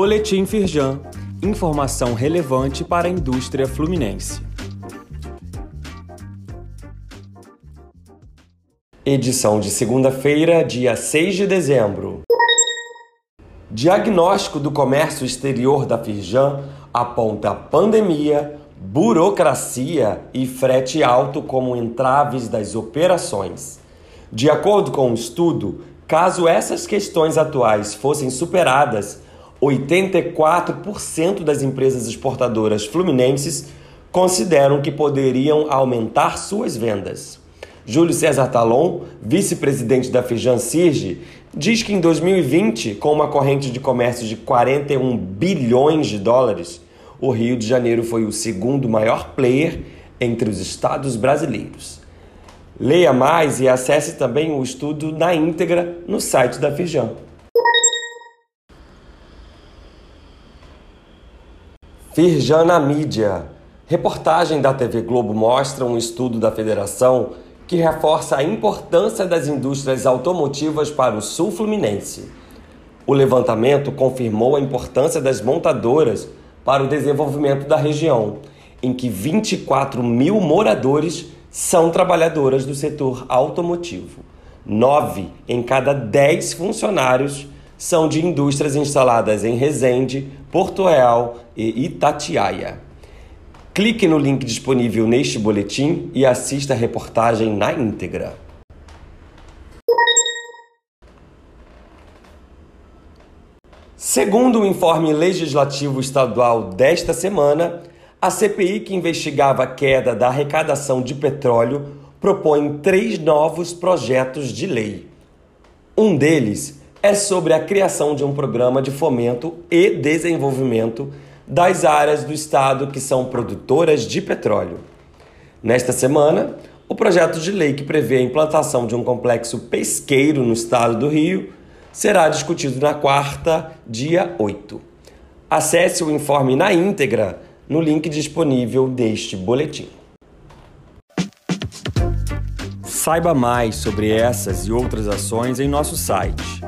Boletim Firjan. Informação relevante para a indústria fluminense. Edição de segunda-feira, dia 6 de dezembro. Diagnóstico do comércio exterior da Firjan aponta pandemia, burocracia e frete alto como entraves das operações. De acordo com o estudo, caso essas questões atuais fossem superadas, 84% das empresas exportadoras fluminenses consideram que poderiam aumentar suas vendas. Júlio César Talon, vice-presidente da Feijão Sirge, diz que em 2020, com uma corrente de comércio de 41 bilhões de dólares, o Rio de Janeiro foi o segundo maior player entre os estados brasileiros. Leia mais e acesse também o estudo na íntegra no site da Firjan. Firjan na mídia. Reportagem da TV Globo mostra um estudo da federação que reforça a importância das indústrias automotivas para o sul fluminense. O levantamento confirmou a importância das montadoras para o desenvolvimento da região, em que 24 mil moradores são trabalhadoras do setor automotivo. Nove em cada dez funcionários são de indústrias instaladas em Resende, Porto Real e Itatiaia. Clique no link disponível neste boletim e assista a reportagem na íntegra. Segundo o informe legislativo estadual desta semana, a CPI que investigava a queda da arrecadação de petróleo propõe três novos projetos de lei. Um deles é sobre a criação de um programa de fomento e desenvolvimento das áreas do estado que são produtoras de petróleo. Nesta semana, o projeto de lei que prevê a implantação de um complexo pesqueiro no estado do Rio será discutido na quarta, dia 8. Acesse o informe na íntegra no link disponível deste boletim. Saiba mais sobre essas e outras ações em nosso site